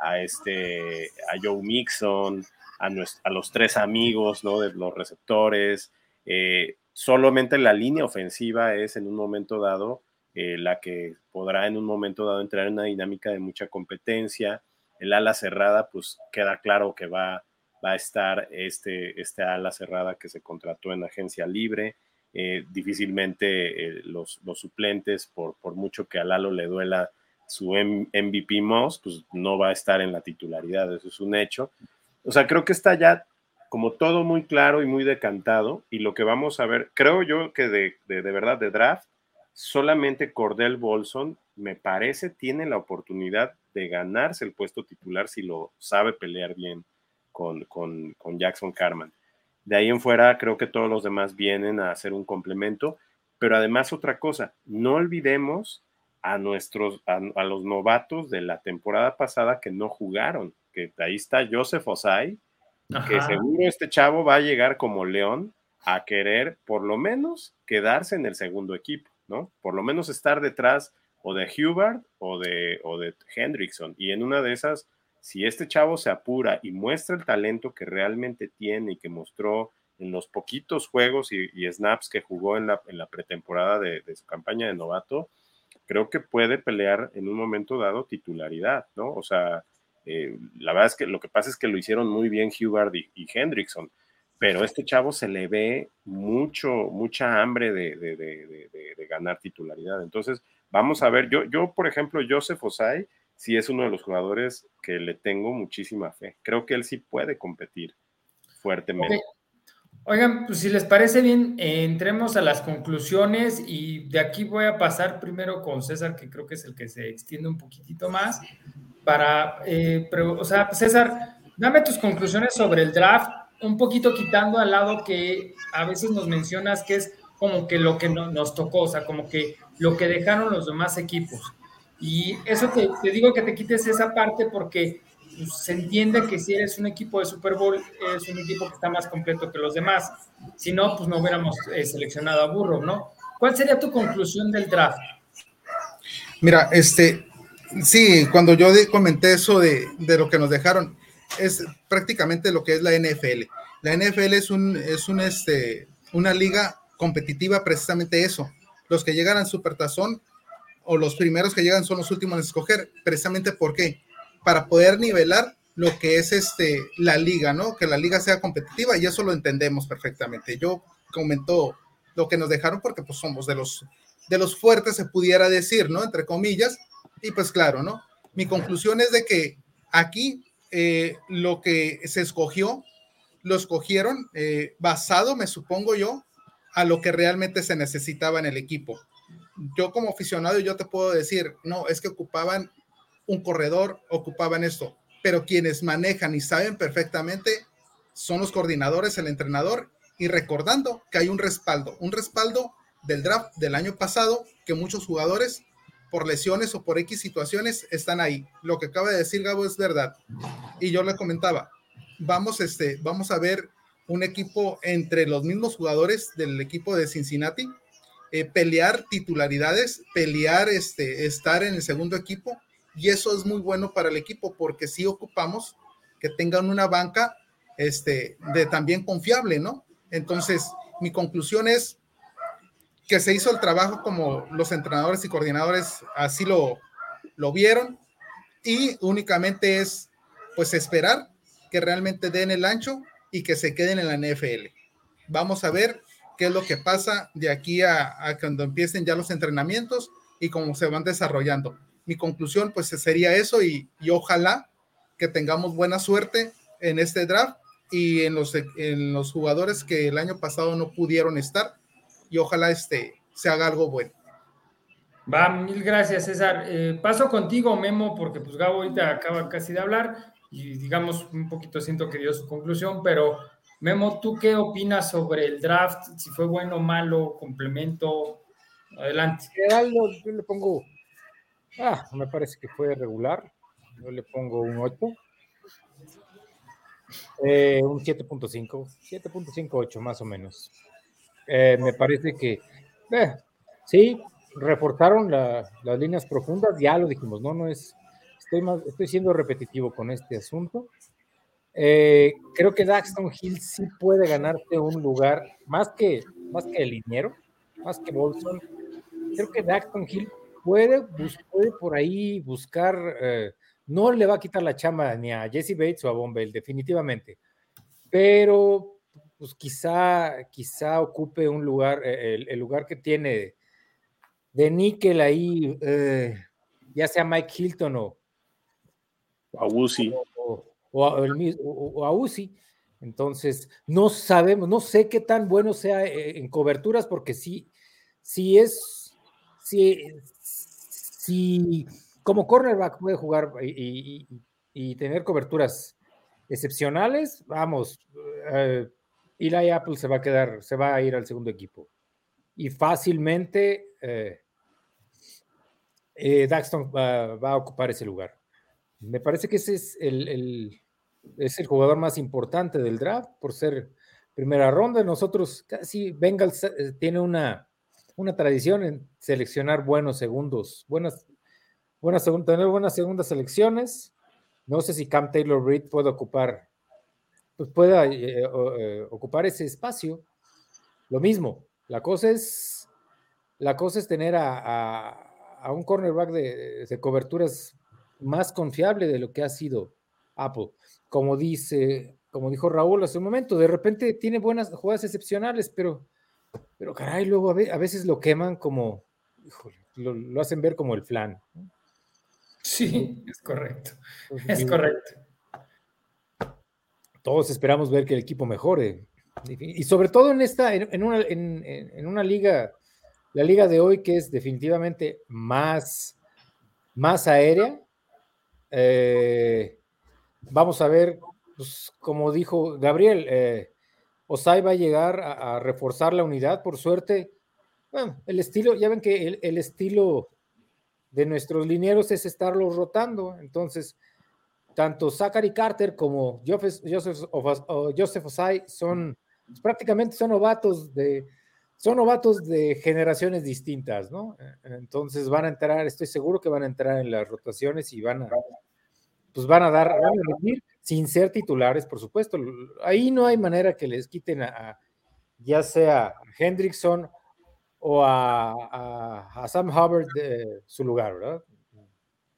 a, este, a Joe Mixon, a, los tres amigos ¿no? de los receptores. Eh, solamente la línea ofensiva es en un momento dado eh, la que podrá en un momento dado entrar en una dinámica de mucha competencia. El ala cerrada, pues queda claro que va, va a estar este, este ala cerrada que se contrató en agencia libre. Eh, difícilmente los, los, suplentes, por, por mucho que a Lalo le duela su MVP Moss, pues no va a estar en la titularidad, eso es un hecho. O sea, creo que está ya como todo muy claro y muy decantado. Y lo que vamos a ver, creo yo que de, de, verdad de draft, solamente Cordell Bolson, me parece, tiene la oportunidad de ganarse el puesto titular si lo sabe pelear bien con, con, con Jackson Carman. De ahí en fuera, creo que todos los demás vienen a hacer un complemento, pero además otra cosa, no olvidemos a nuestros, a, los novatos de la temporada pasada que no jugaron, que ahí está Joseph Osai, que seguro este chavo va a llegar como león a querer por lo menos quedarse en el segundo equipo, ¿no? Por lo menos estar detrás o de Hubert o de, o de Hendrickson. Y en una de esas, si este chavo se apura y muestra el talento que realmente tiene y que mostró en los poquitos juegos y, snaps que jugó en la, pretemporada de, su campaña de novato, creo que puede pelear en un momento dado titularidad, ¿no? O sea, eh, la verdad es que lo que pasa es que lo hicieron muy bien Hubert y, y Hendrickson, pero este chavo se le ve mucho, mucha hambre de, ganar titularidad. Entonces, vamos a ver, yo, yo por ejemplo, Joseph Osai, sí es uno de los jugadores que le tengo muchísima fe. Creo que él sí puede competir fuertemente. Oigan, pues si les parece bien, entremos a las conclusiones y de aquí voy a pasar primero con César, que creo que es el que se extiende un poquitito más, para, eh, pero, o sea, César, dame tus conclusiones sobre el draft, un poquito quitando al lado que a veces nos mencionas que es como que lo que nos tocó, o sea, como que lo que dejaron los demás equipos. Y eso te, digo que te quites esa parte porque pues, se entiende que si eres un equipo de Super Bowl, es un equipo que está más completo que los demás. Si no, pues no hubiéramos eh, seleccionado a Burro, ¿no? ¿Cuál sería tu conclusión del draft? Mira, este, sí, cuando yo comenté eso de, de, lo que nos dejaron, es prácticamente lo que es la NFL. La NFL es un, es un, este, una liga competitiva, precisamente eso. Los que llegan al Supertazón o los primeros que llegan son los últimos en escoger, precisamente ¿por qué? Para poder nivelar lo que es este, la liga, ¿no? Que la liga sea competitiva y eso lo entendemos perfectamente. Yo comento lo que nos dejaron porque pues somos de los, de los fuertes, se pudiera decir, ¿no? Entre comillas. Y pues claro, ¿no? Mi conclusión es de que aquí eh, lo que se escogió, lo escogieron eh, basado, me supongo yo, a lo que realmente se necesitaba en el equipo yo como aficionado yo te puedo decir, no, es que ocupaban un corredor, ocupaban esto, pero quienes manejan y saben perfectamente son los coordinadores, el entrenador, y recordando que hay un respaldo, un respaldo del draft del año pasado, que muchos jugadores por lesiones o por X situaciones están ahí. Lo que acaba de decir Gabo es verdad. Y yo le comentaba, vamos, este, vamos a ver un equipo entre los mismos jugadores del equipo de Cincinnati, eh, pelear titularidades, pelear este, estar en el segundo equipo y eso es muy bueno para el equipo porque si ocupamos que tengan una banca este, de también confiable, ¿no? Entonces, mi conclusión es que se hizo el trabajo como los entrenadores y coordinadores así lo, lo vieron y únicamente es pues esperar que realmente den el ancho y que se queden en la NFL. Vamos a ver qué es lo que pasa de aquí a, cuando empiecen ya los entrenamientos y cómo se van desarrollando. Mi conclusión pues sería eso y, ojalá que tengamos buena suerte en este draft y en los, en los jugadores que el año pasado no pudieron estar y ojalá este, se haga algo bueno. Va, mil gracias César. Eh, paso contigo Memo porque pues Gabo ahorita acaba casi de hablar y digamos un poquito siento que dio su conclusión, pero Memo, ¿tú qué opinas sobre el draft? Si fue bueno, malo, complemento. Adelante. yo le pongo. Ah, me parece que fue regular. Yo le pongo un 8. Eh, un 7.5, 7.58 más o menos. Eh, me parece que eh, sí, reforzaron las líneas profundas, ya lo dijimos, no, no es, estoy, más, estoy siendo repetitivo con este asunto. Eh, creo que Daxton Hill sí puede ganarte un lugar, más que, más que el liniero, más que Bolson. Creo que Daxton Hill puede, por ahí buscar, eh, no le va a quitar la chamba ni a Jesse Bates o a Bombell, definitivamente. Pero pues quizá, quizá ocupe un lugar, eh, el, lugar que tiene de níquel ahí, ya sea Mike Hilton o, a Wusi o a, o. Entonces, no sabemos, no sé qué tan bueno sea eh, en coberturas, porque sí, sí es, sí, sí, como cornerback puede jugar y, tener coberturas excepcionales, vamos, eh, Eli Apple se va a quedar, se va a ir al segundo equipo. Y fácilmente eh, eh, Daxton va, a ocupar ese lugar. Me parece que ese es el, es el jugador más importante del draft por ser primera ronda. Nosotros casi Bengals tiene una, una tradición en seleccionar buenos segundos, buenas, buenas tener buenas segundas selecciones. No sé si Cam Taylor Reed puede ocupar, pues pueda eh, eh, ocupar ese espacio. Lo mismo, la cosa es, la cosa es tener a, un cornerback de, de, coberturas más confiable de lo que ha sido Apple. Como dice, como dijo Raúl hace un momento, de repente tiene buenas jugadas excepcionales, pero pero caray, luego a veces lo queman como, lo, hacen ver como el flan. Sí, es correcto. es correcto. Todos esperamos ver que el equipo mejore. Y sobre todo en esta, en, una, en, una liga, la liga de hoy que es definitivamente más, más aérea. Eh, vamos a ver, pues, como dijo Gabriel, eh, Osai va a llegar a, reforzar la unidad, por suerte. El estilo, ya ven que el, estilo de nuestros linieros es estarlos rotando, entonces tanto Zachary Carter como Joseph, Joseph, Osai son pues, prácticamente son novatos de son novatos de generaciones distintas, ¿no? Entonces van a entrar, estoy seguro que van a entrar en las rotaciones y van a pues van a dar, van a sin ser titulares, por supuesto. Ahí no hay manera que les quiten a, ya sea a Hendrickson o a, Sam Hubbard de su lugar, ¿verdad?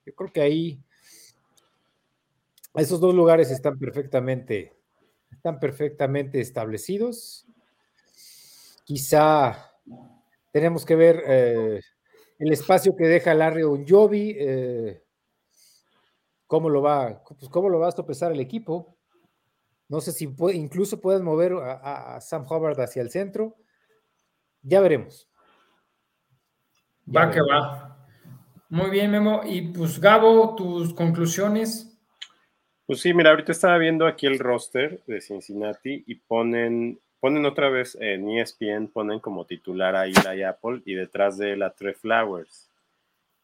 Yo creo que ahí esos dos lugares están perfectamente, están perfectamente establecidos. Quizá tenemos que ver eh, el espacio que deja Larry Onjovi. Eh, cómo lo va, pues cómo lo va a sopesar el equipo. No sé si puede, incluso pueden mover a, Sam Hubbard hacia el centro. Ya veremos. va que va. Muy bien, Memo. Y pues, Gabo, tus conclusiones. Pues sí, mira, ahorita estaba viendo aquí el roster de Cincinnati y ponen, ponen otra vez en ESPN, ponen como titular a Eli Apple y detrás de la Trey Flowers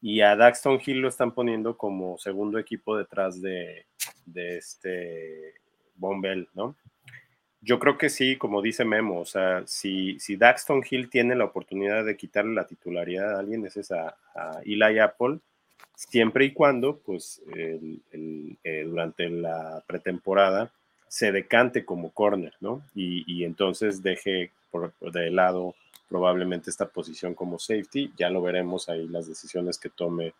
y a Daxton Hill lo están poniendo como segundo equipo detrás de, de este Bombell, ¿no? Yo creo que sí, como dice Memo, o sea, si, si Daxton Hill tiene la oportunidad de quitarle la titularidad a alguien, es a, Eli Apple, siempre y cuando, pues, eh, durante la pretemporada se decante como corner, ¿no? Y, y entonces deje por, de lado probablemente esta posición como safety. Ya lo veremos ahí las decisiones que tome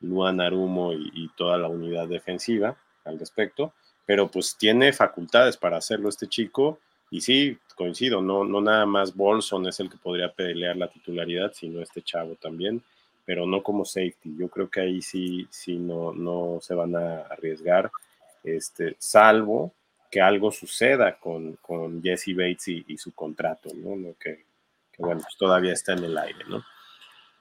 Luan Arumo y, toda la unidad defensiva al respecto. Pero pues tiene facultades para hacerlo este chico. Y sí, coincido, no, no nada más Bolson es el que podría pelear la titularidad, sino este chavo también, pero no como safety. Yo creo que ahí sí, sí no, no se van a arriesgar, este, salvo que algo suceda con, con Jesse Bates y, su contrato, ¿no? Lo que que bueno, pues todavía está en el aire, ¿no?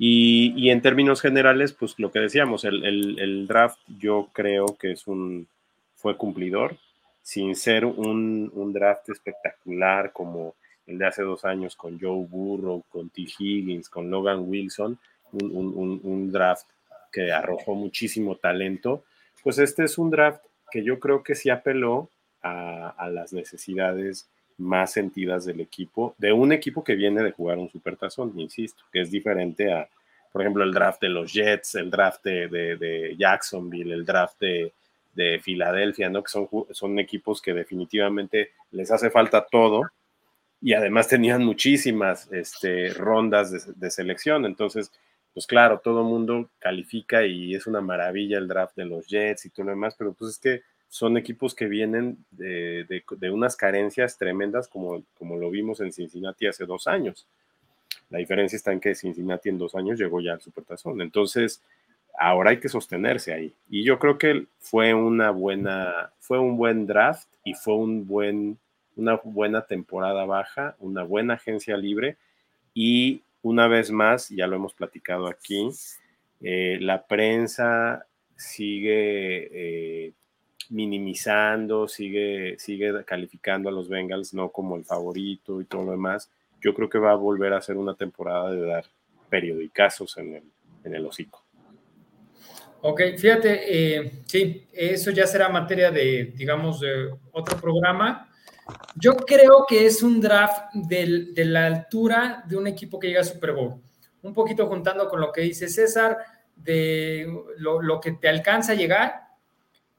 Y, en términos generales, pues lo que decíamos, el, draft yo creo que es un, fue cumplidor, sin ser un, draft espectacular como el de hace dos años con Joe Burrow, con T. Higgins, con Logan Wilson, un, draft que arrojó muchísimo talento, pues este es un draft que yo creo que sí apeló a, las necesidades más sentidas del equipo, de un equipo que viene de jugar un supertazón, insisto, que es diferente a, por ejemplo, el draft de los Jets, el draft de, Jacksonville, el draft de, Filadelfia, ¿no? Que son, equipos que definitivamente les hace falta todo y además tenían muchísimas este, rondas de, de selección. Entonces, pues claro, todo mundo califica y es una maravilla el draft de los Jets y todo lo demás, pero pues es que son equipos que vienen de, unas carencias tremendas como, como lo vimos en Cincinnati hace dos años. La diferencia está en que Cincinnati en dos años llegó ya al Supertazón. Entonces, ahora hay que sostenerse ahí. Y yo creo que fue una buena, fue un buen draft y fue un buen, una buena temporada baja, una buena agencia libre. Y una vez más, ya lo hemos platicado aquí, eh, la prensa sigue eh, minimizando, sigue, sigue calificando a los Bengals no como el favorito y todo lo demás. Yo creo que va a volver a ser una temporada de dar periodicazos en el, en el hocico. Ok, fíjate, eh, sí, eso ya será materia de, digamos, de otro programa. Yo creo que es un draft de la altura de un equipo que llega a Super Bowl. Un poquito juntando con lo que dice César, de lo, que te alcanza a llegar,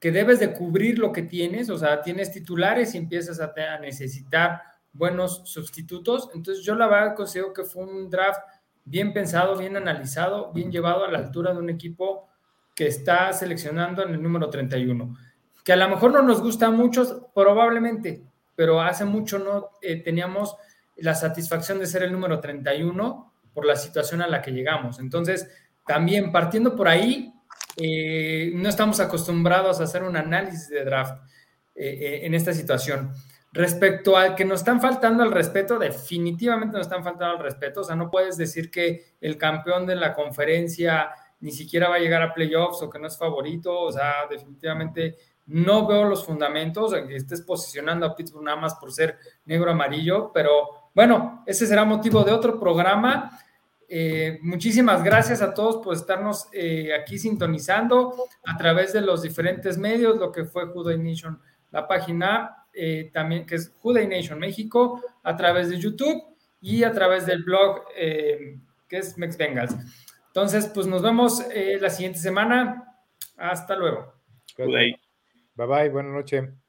que debes de cubrir lo que tienes, o sea, tienes titulares y empiezas a, a necesitar buenos sustitutos. Entonces yo la verdad considero que fue un draft bien pensado, bien analizado, bien llevado a la altura de un equipo que está seleccionando en el número 31. Que a lo mejor no nos gusta mucho, probablemente, pero hace mucho no eh, teníamos la satisfacción de ser el número 31 por la situación a la que llegamos. Entonces, también partiendo por ahí, eh, no estamos acostumbrados a hacer un análisis de draft eh, en esta situación. Respecto al que nos están faltando al respeto, definitivamente nos están faltando al respeto. O sea, no puedes decir que el campeón de la conferencia ni siquiera va a llegar a playoffs o que no es favorito. O sea, definitivamente no veo los fundamentos en que estés posicionando a Pittsburgh nada más por ser negro-amarillo. Pero bueno, ese será motivo de otro programa. Eh, muchísimas gracias a todos por estarnos eh, aquí sintonizando a través de los diferentes medios, lo que fue Judo Nation, la página eh, también, que es Juday Nation México, a través de YouTube y a través del blog eh, que es Mex Bengals. Entonces, pues nos vemos eh, la siguiente semana. Hasta luego. Bye bye, buenas noches.